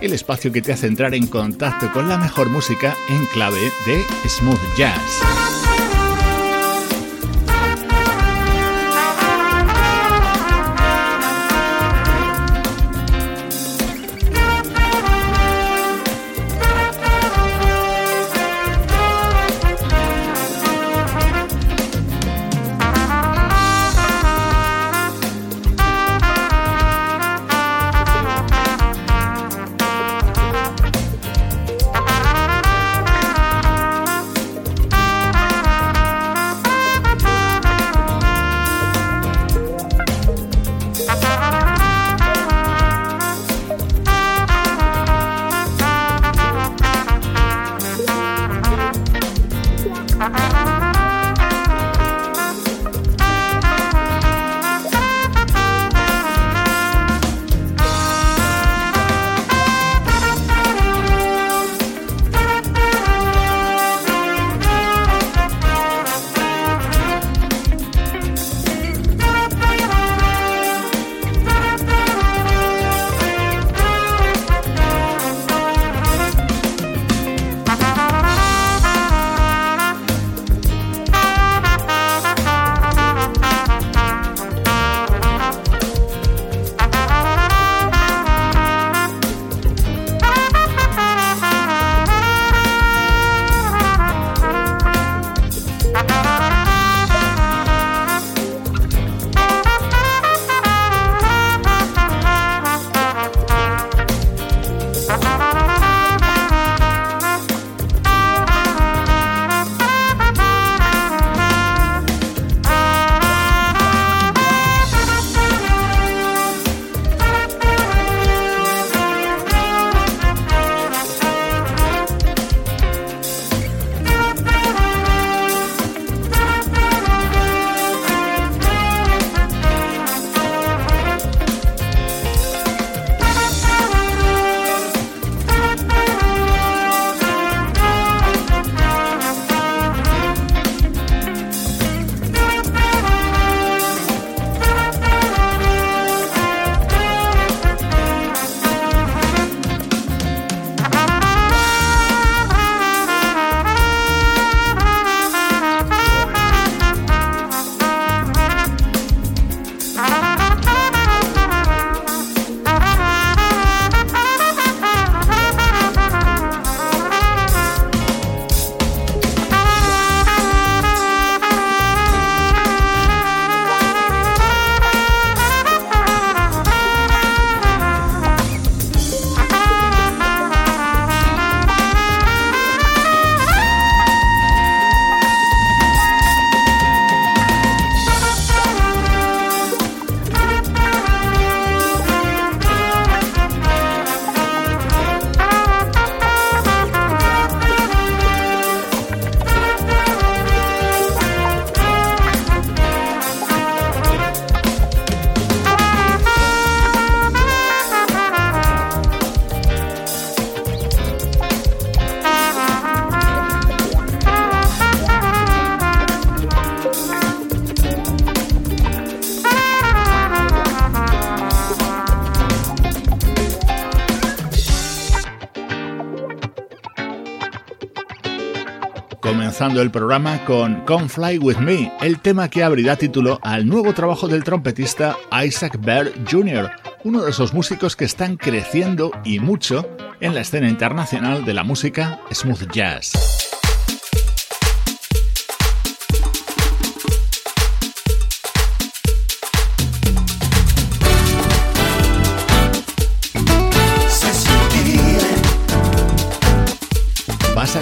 el espacio que te hace entrar en contacto con la mejor música en clave de smooth jazz. El programa con Come Fly With Me, el tema que abrirá título al nuevo trabajo del trompetista Isaac Baird Jr., uno de esos músicos que están creciendo y mucho en la escena internacional de la música smooth jazz.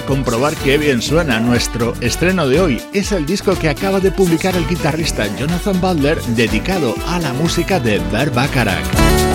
Comprobar qué bien suena. Nuestro estreno de hoy es el disco que acaba de publicar el guitarrista Jonathan Butler dedicado a la música de Bert Bacharach.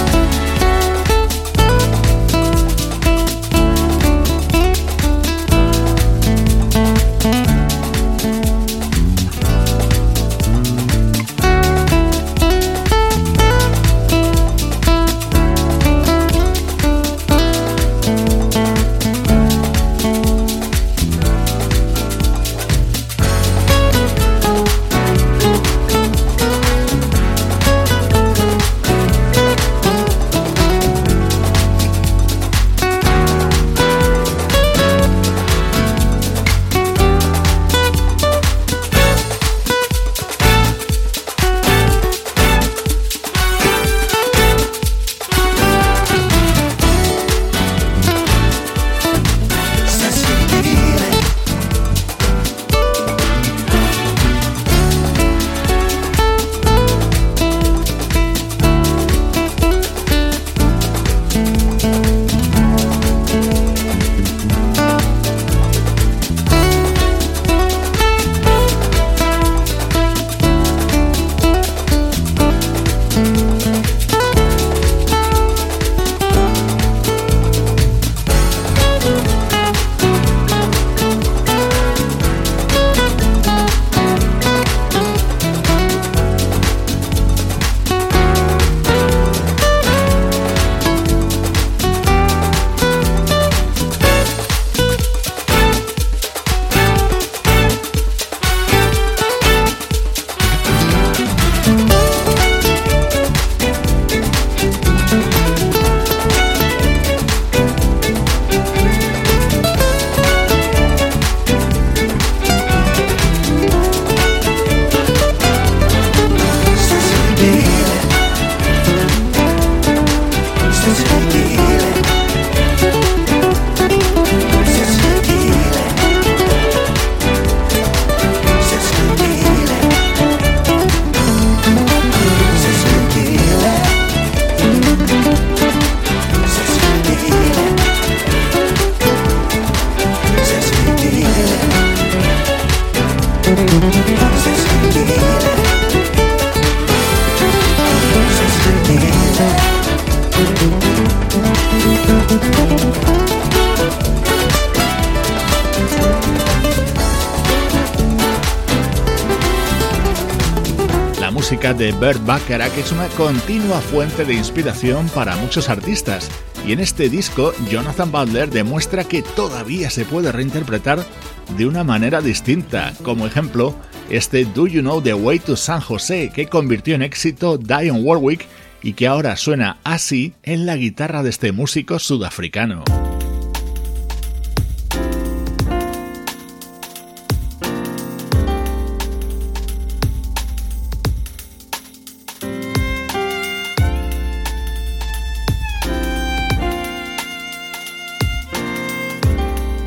De Bert Bacharach es una continua fuente de inspiración para muchos artistas, y en este disco Jonathan Butler demuestra que todavía se puede reinterpretar de una manera distinta, como ejemplo este Do You Know the Way to San Jose, que convirtió en éxito Dion Warwick y que ahora suena así en la guitarra de este músico sudafricano.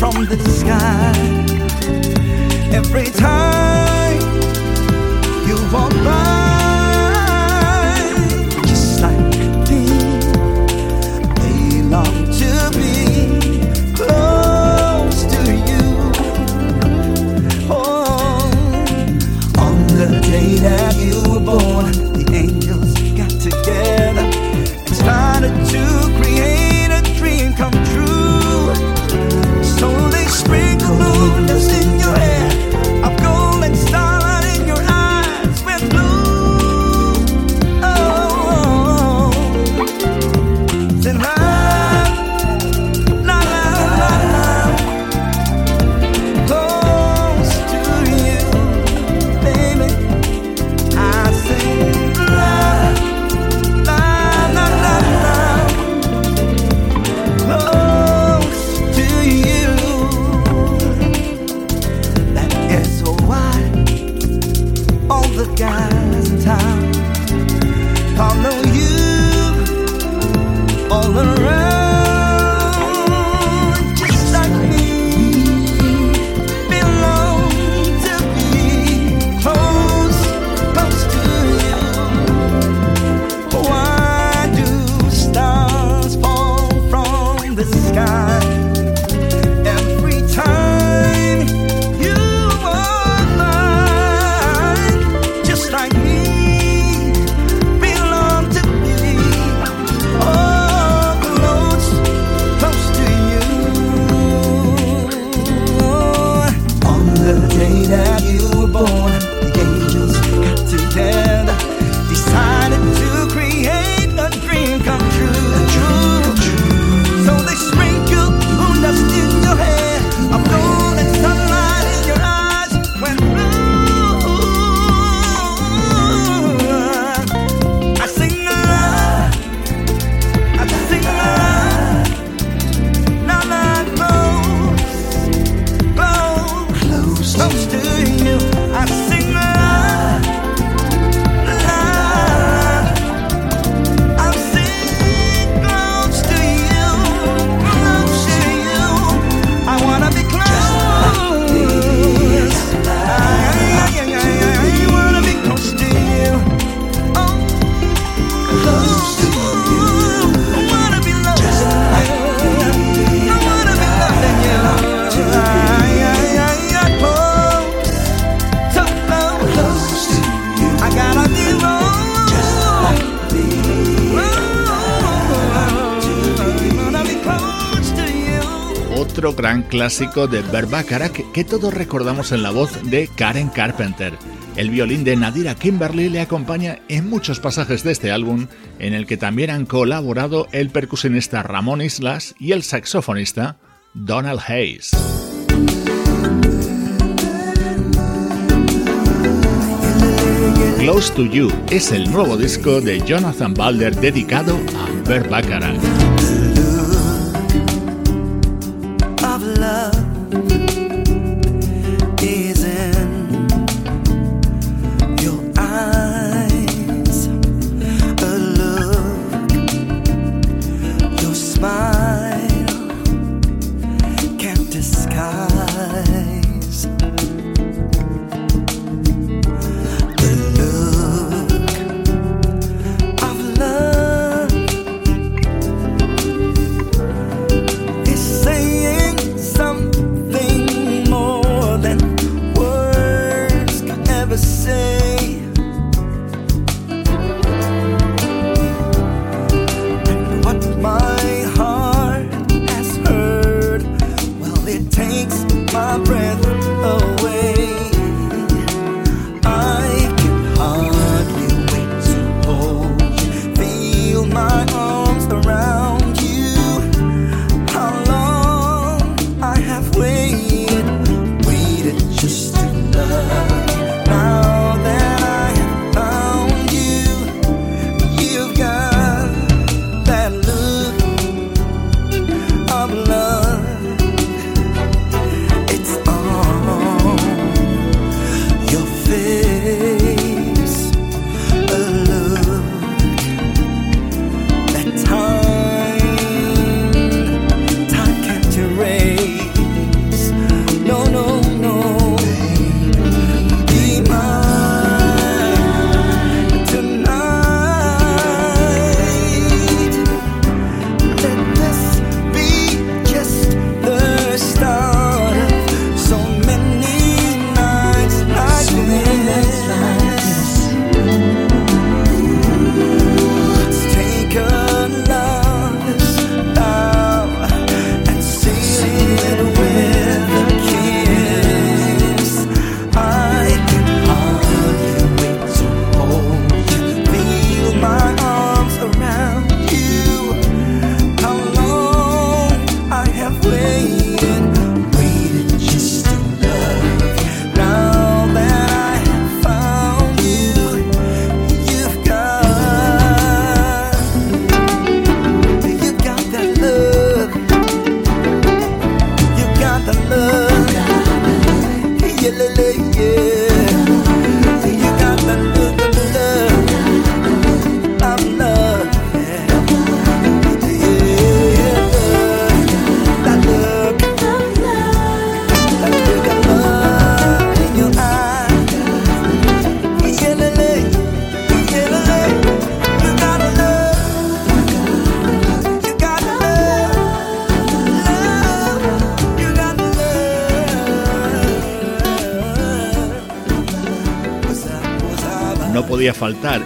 from the sky. Every time you walk by. Clásico de Bacharach que todos recordamos en la voz de Karen Carpenter. El violín de Nadira Kimberly le acompaña en muchos pasajes de este álbum, en el que también han colaborado el percusionista Ramón Islas y el saxofonista Donald Hayes. Close to You es el nuevo disco de Jonathan Balder dedicado a Bert.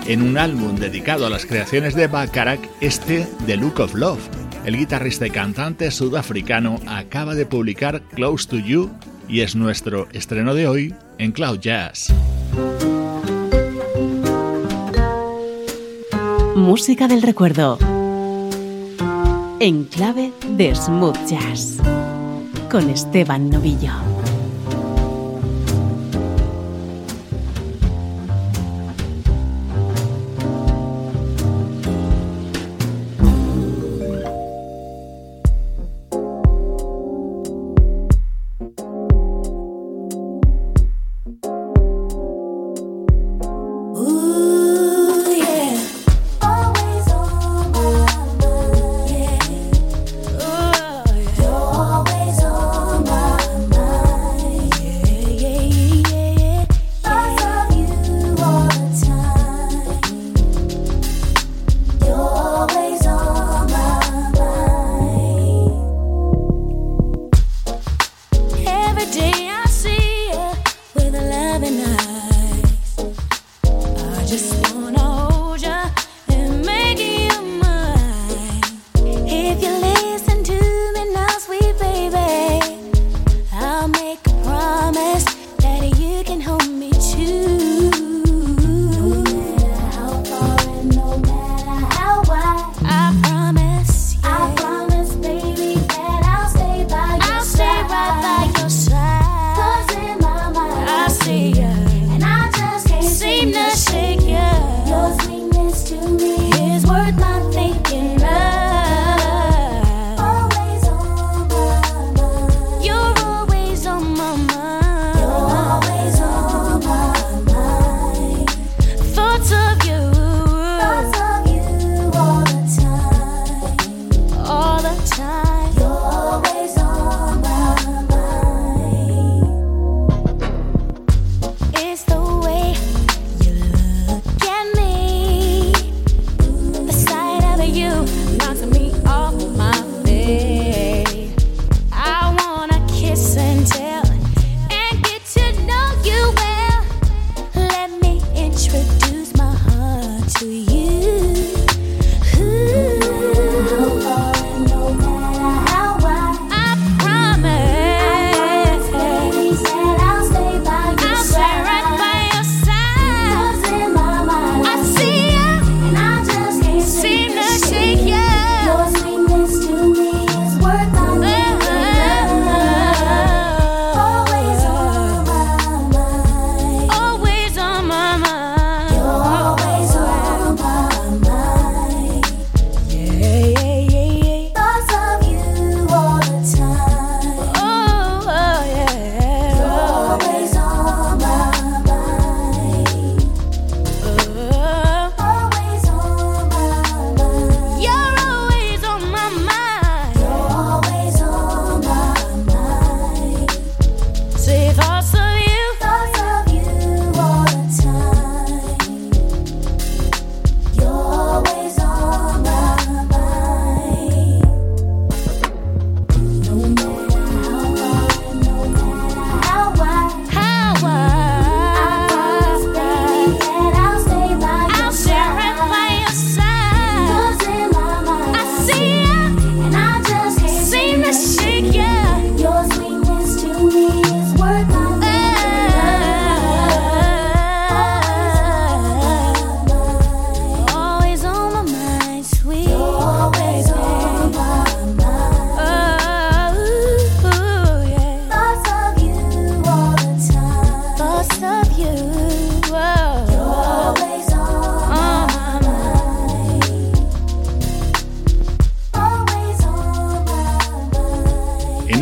En un álbum dedicado a las creaciones de Bacharach este The Look of Love. El guitarrista y cantante sudafricano acaba de publicar Close to You y es nuestro estreno de hoy en Cloud Jazz. Música del recuerdo. En clave de smooth jazz. Con Esteban Novillo.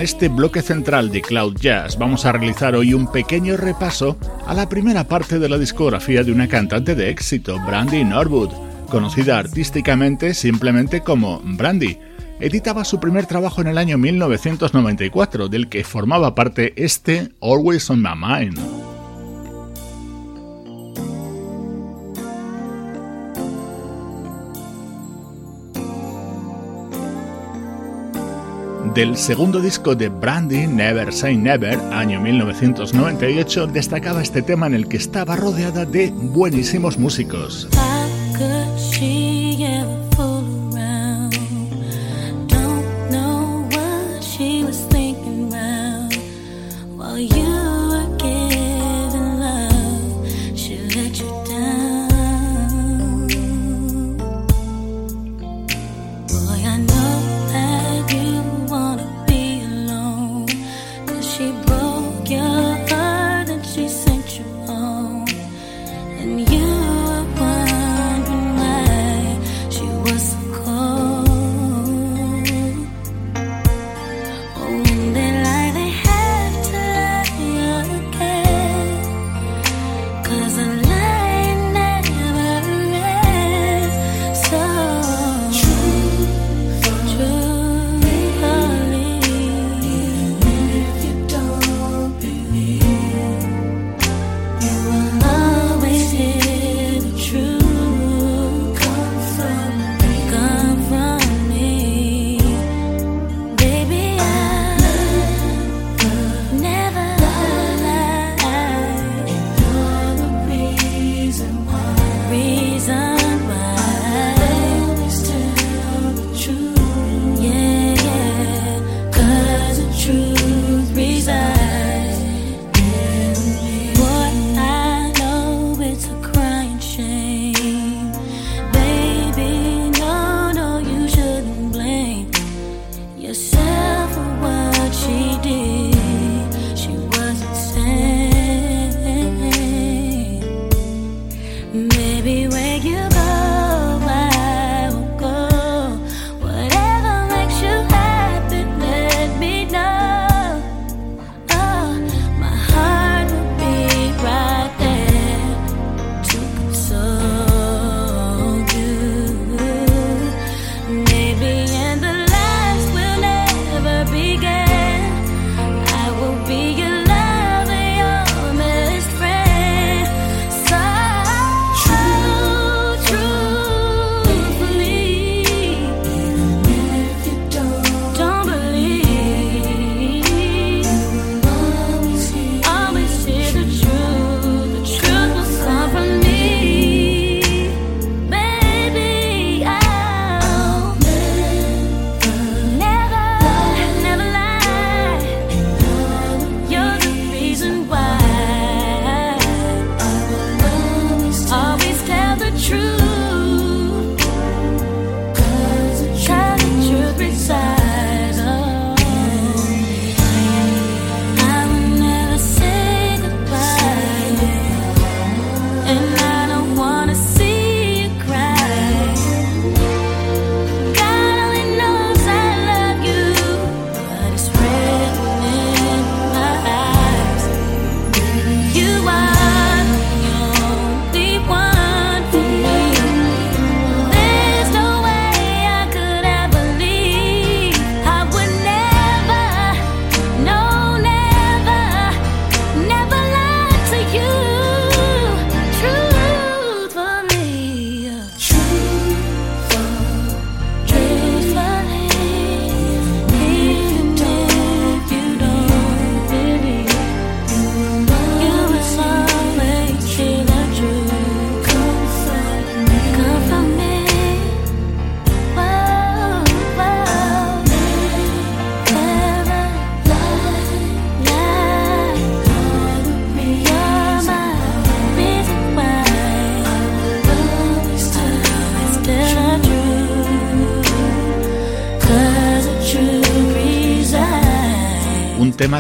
Este bloque central de Cloud Jazz vamos a realizar hoy un pequeño repaso a la primera parte de la discografía de una cantante de éxito, Brandy Norwood, conocida artísticamente simplemente como Brandy. Editaba su primer trabajo en el año 1994, del que formaba parte este Always on My Mind. Del segundo disco de Brandy, Never Say Never, año 1998, destacaba este tema en el que estaba rodeada de buenísimos músicos.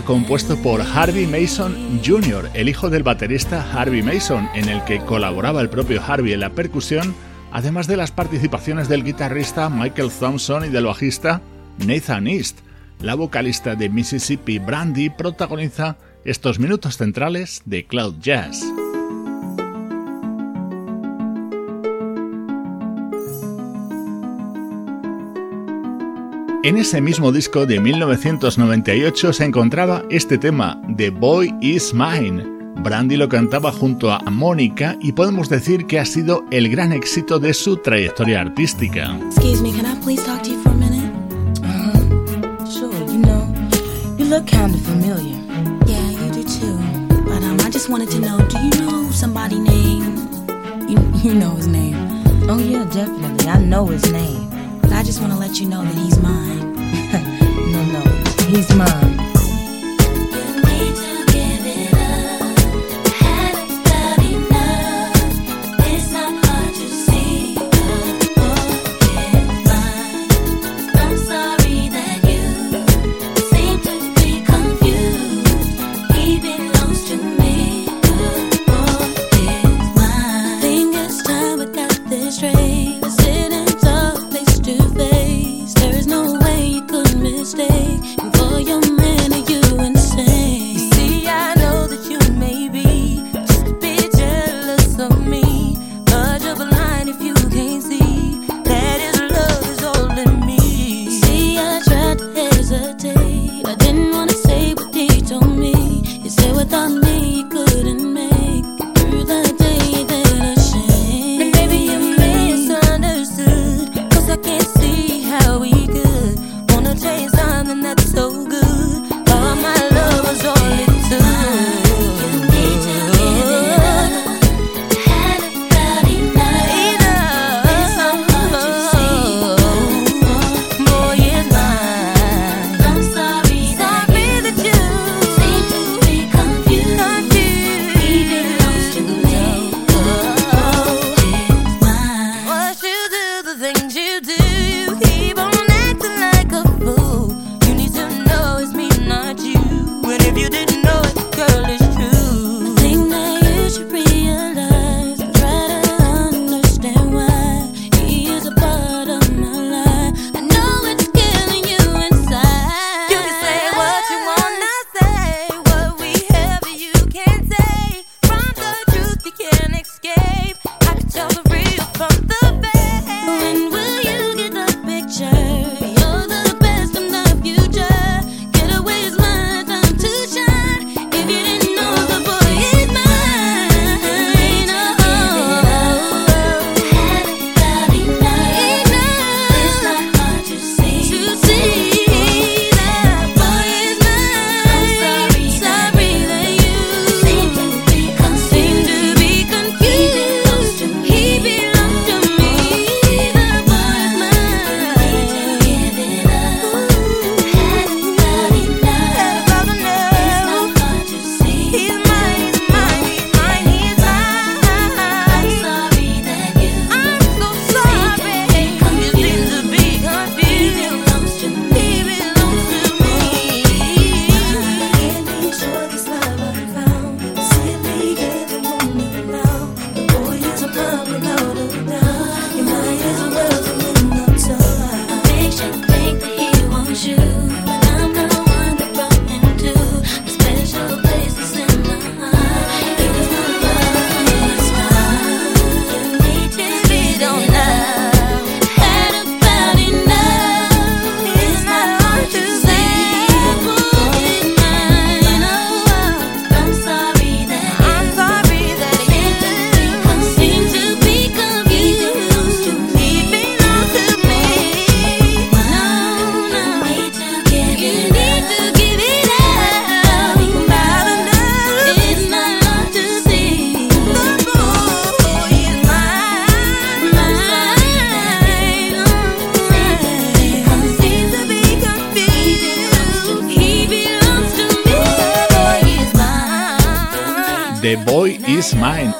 Compuesto por Harvey Mason Jr., el hijo del baterista Harvey Mason, en el que colaboraba el propio Harvey en la percusión, además de las participaciones del guitarrista Michael Thompson y del bajista Nathan East. La vocalista de Mississippi Brandy protagoniza estos minutos centrales de Cloud Jazz. En ese mismo disco de 1998 se encontraba este tema, The Boy Is Mine. Brandy lo cantaba junto a Mónica y podemos decir que ha sido el gran éxito de su trayectoria artística. Excuse me, can I please talk to you for a minute? Uh, sure, you know, you look kind of familiar. Yeah, you do too. But um, I just wanted to know, do you know somebody named? You, you know his name. Oh yeah, definitely. I know his name. I just want to let you know that he's mine. no, no, he's mine.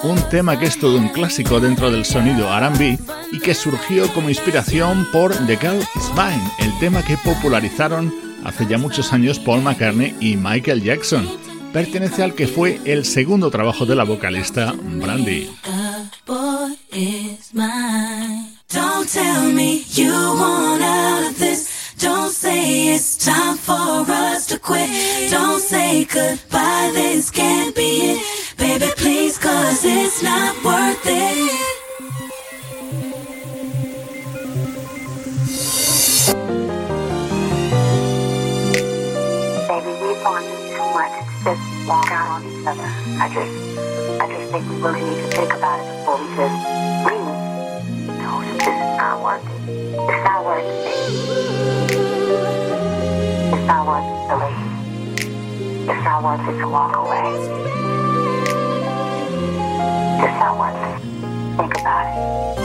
Un tema que es todo un clásico dentro del sonido RB y que surgió como inspiración por The Girl Is Mine, el tema que popularizaron hace ya muchos años Paul McCartney y Michael Jackson. Pertenece al que fue el segundo trabajo de la vocalista Brandy. Don't say it's time for us to quit. Don't say goodbye, this can't be it. Baby, Cause it's not worth it. Baby, we've too much walk out on each other. I just, I just think we need to think about it before we just. No, it's not worth it. It's not worth it. It's not worth it. It's not worth it to walk away to someone. Think about it.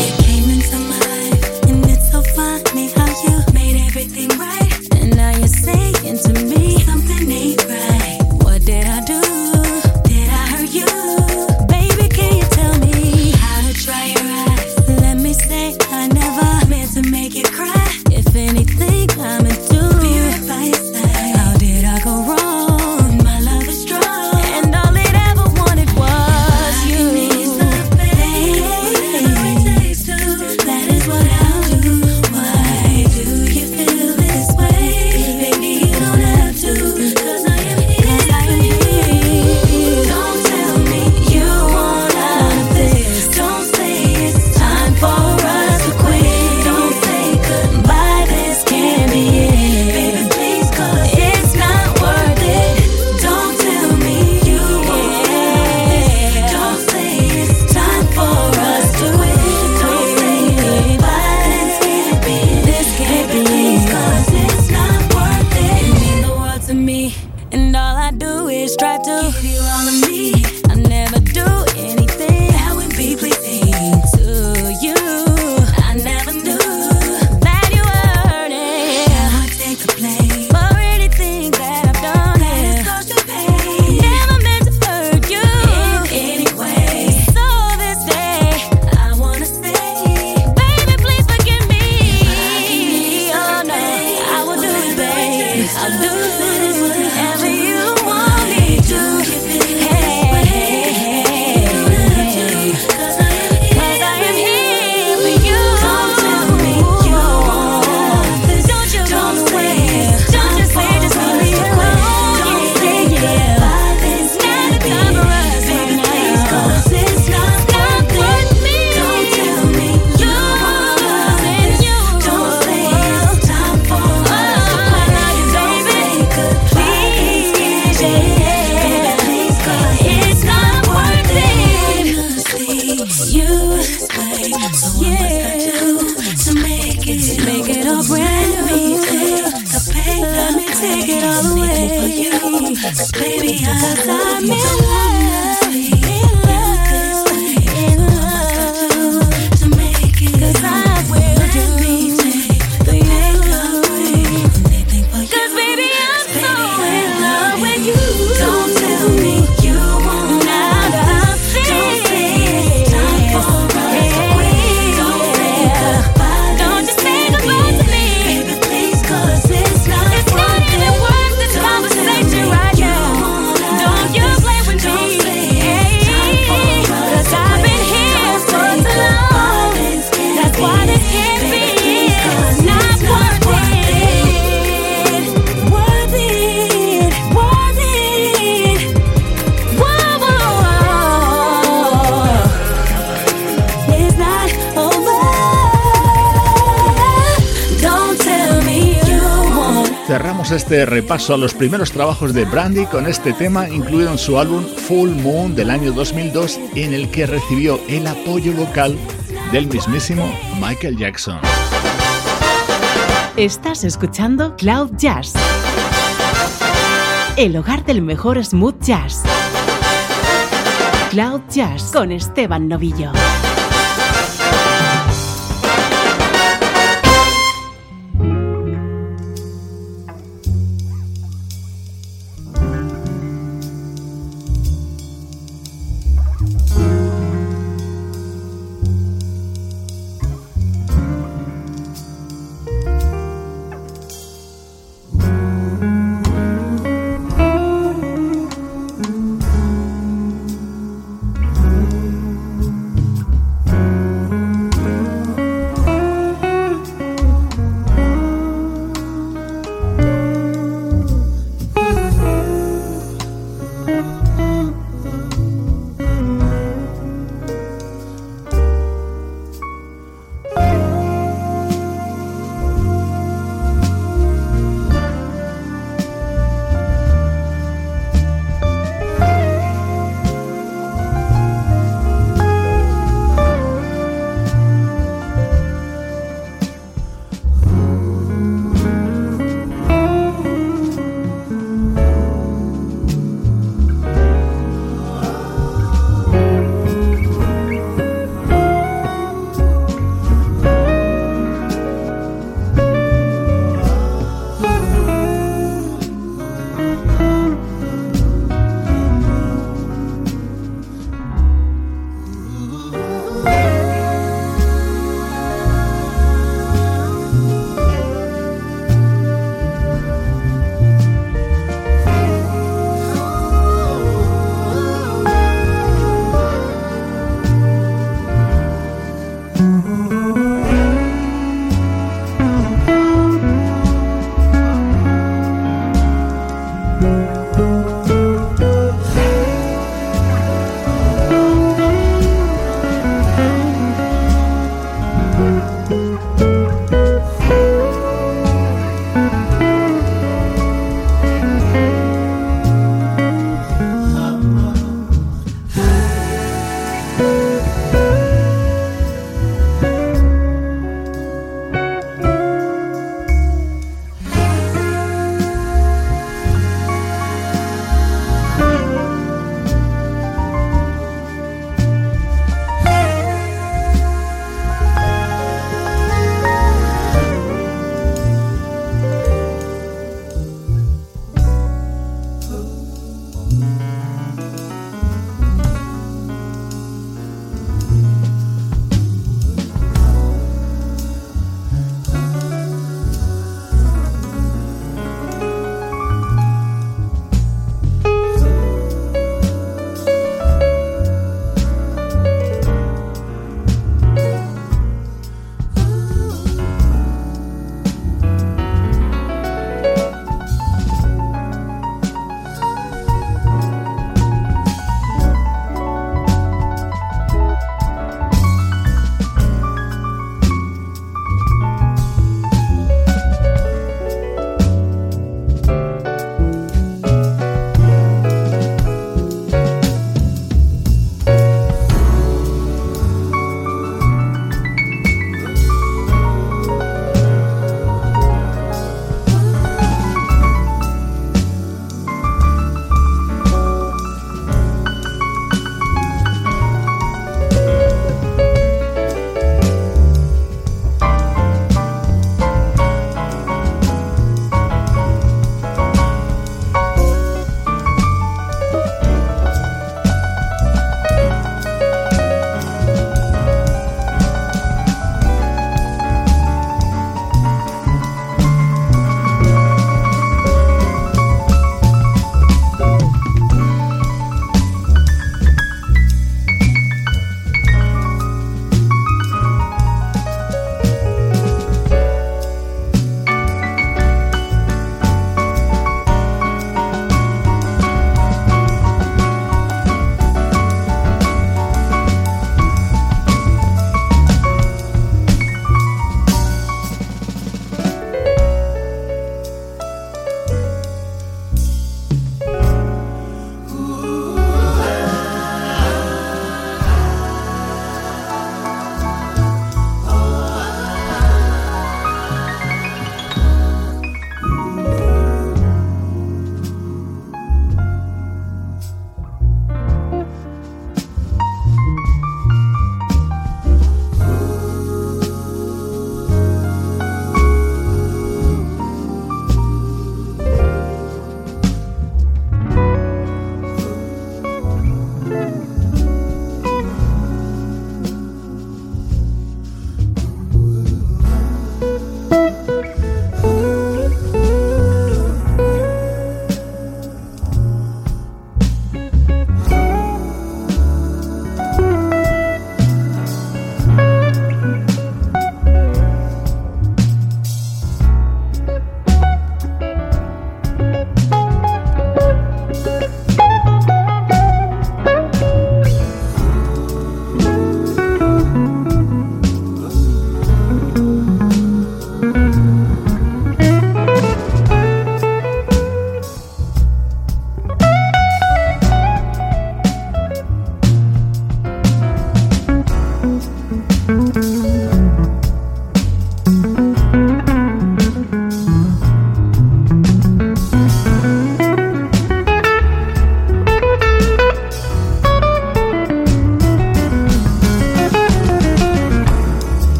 You came into my life, and it's so funny how you made everything right. And now you're saying to me. repaso a los primeros trabajos de Brandy con este tema incluido en su álbum Full Moon del año 2002 en el que recibió el apoyo vocal del mismísimo Michael Jackson. Estás escuchando Cloud Jazz, el hogar del mejor smooth jazz. Cloud Jazz con Esteban Novillo.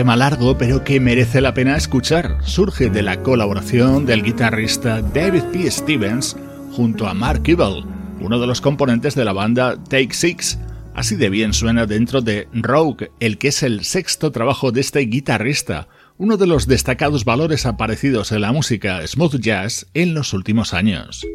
Tema largo pero que merece la pena escuchar. Surge de la colaboración del guitarrista David P. Stevens junto a Mark Ebel, uno de los componentes de la banda Take Six. Así de bien suena dentro de Rogue, el que es el sexto trabajo de este guitarrista, uno de los destacados valores aparecidos en la música smooth jazz en los últimos años.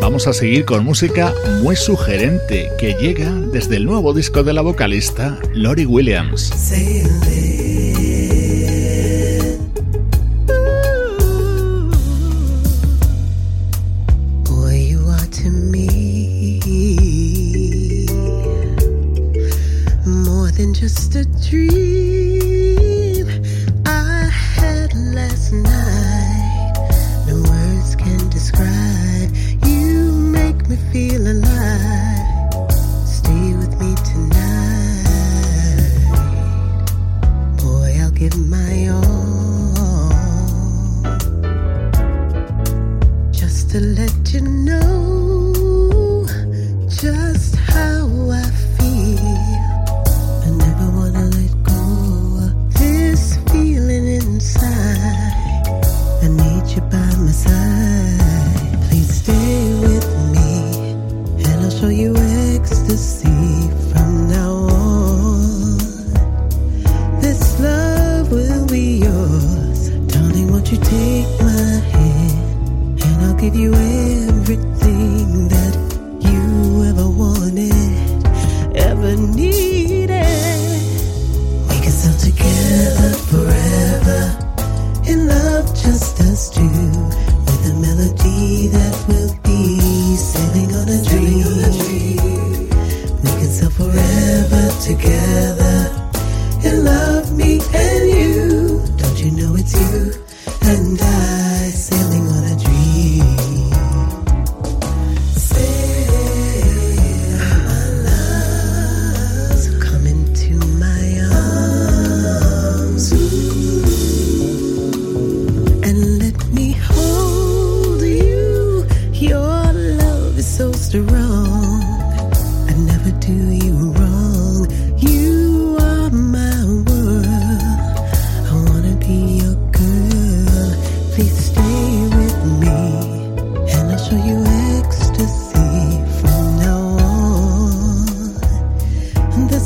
Vamos a seguir con música muy sugerente que llega desde el nuevo disco de la vocalista Lori Williams. just a dream feel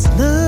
do do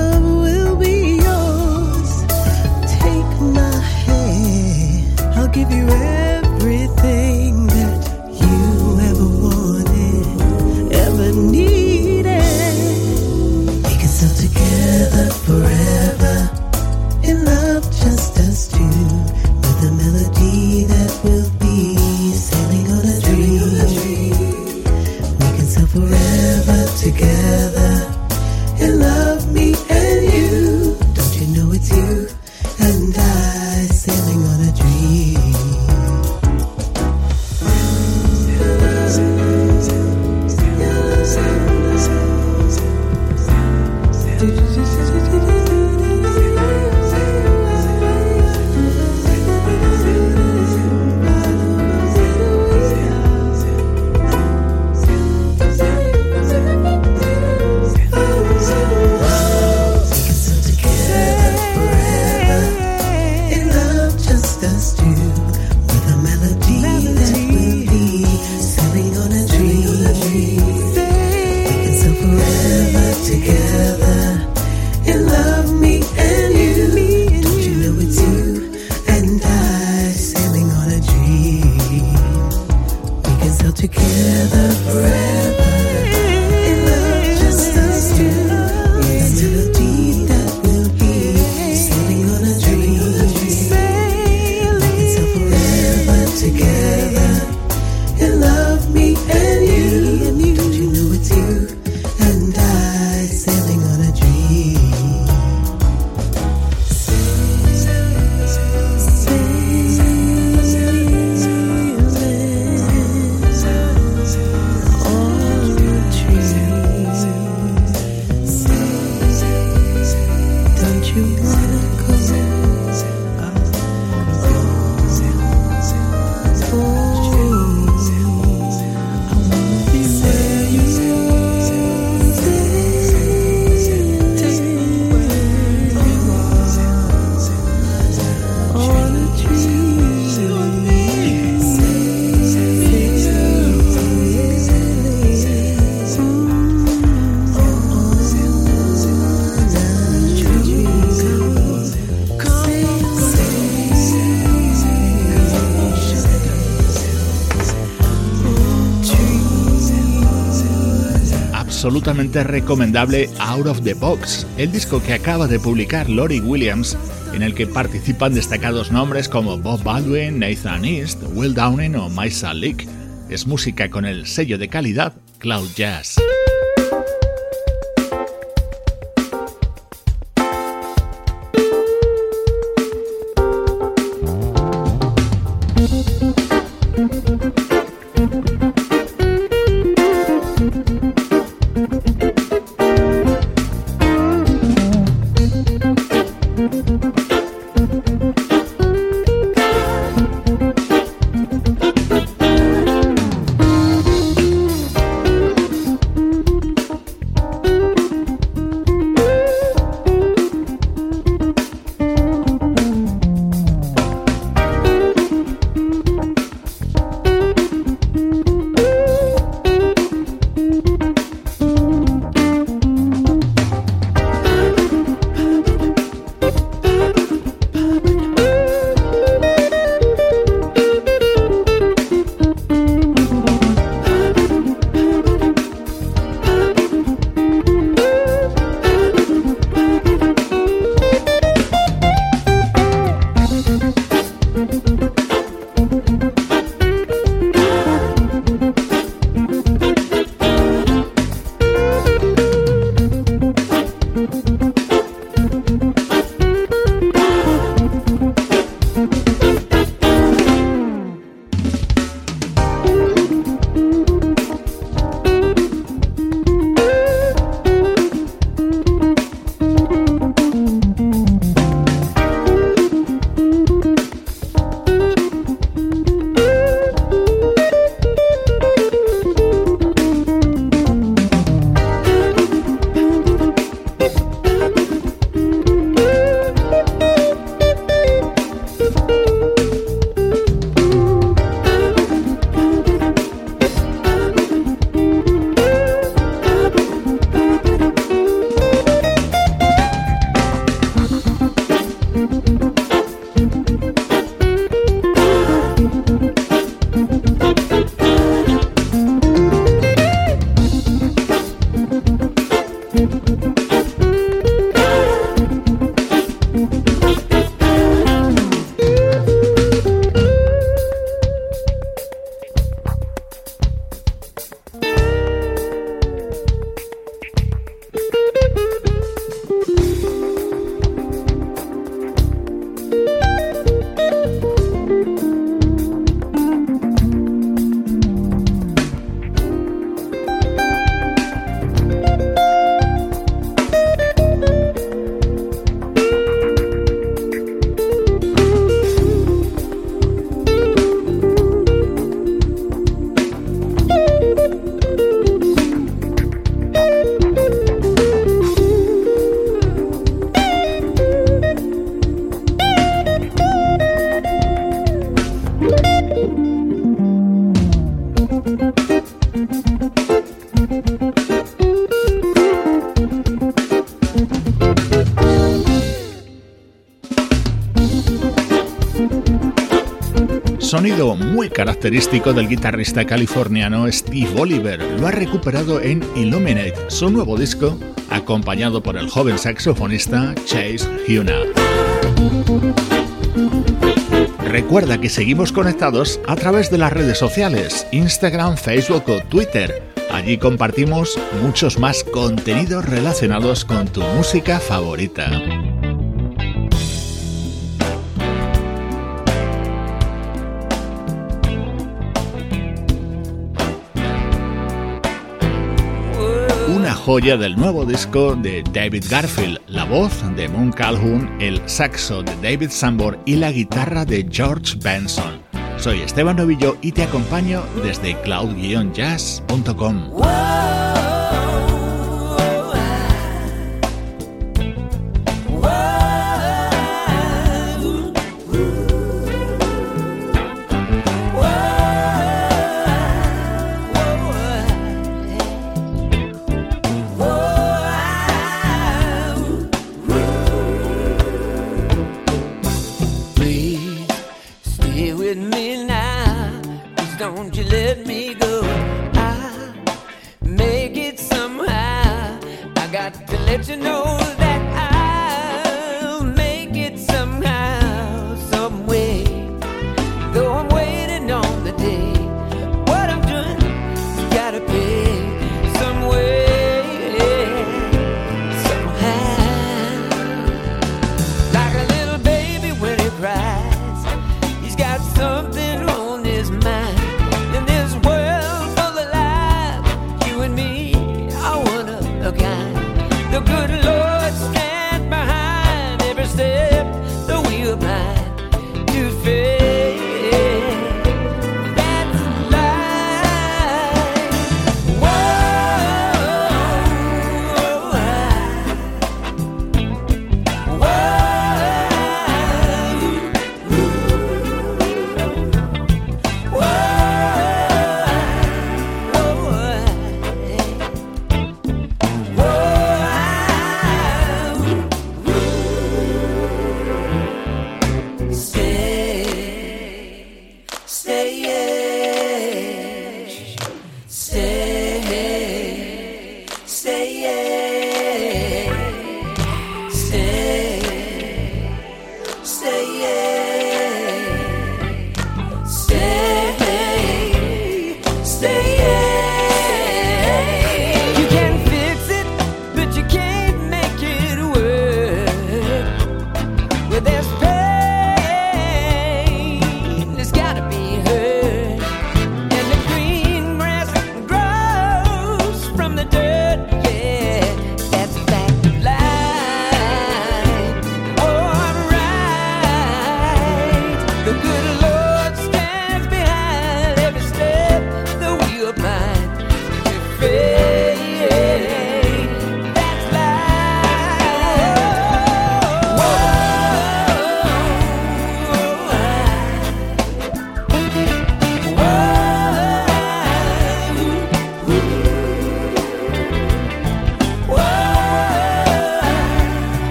recomendable Out of the Box, el disco que acaba de publicar Lori Williams, en el que participan destacados nombres como Bob Baldwin, Nathan East, Will Downing o Maisa Leak. Es música con el sello de calidad Cloud Jazz. Sonido muy característico del guitarrista californiano Steve Oliver lo ha recuperado en Illuminate, su nuevo disco, acompañado por el joven saxofonista Chase Huna. Recuerda que seguimos conectados a través de las redes sociales, Instagram, Facebook o Twitter. Allí compartimos muchos más contenidos relacionados con tu música favorita. Joya del nuevo disco de David Garfield, la voz de Moon Calhoun, el saxo de David Sambor y la guitarra de George Benson. Soy Esteban Novillo y te acompaño desde cloud-jazz.com.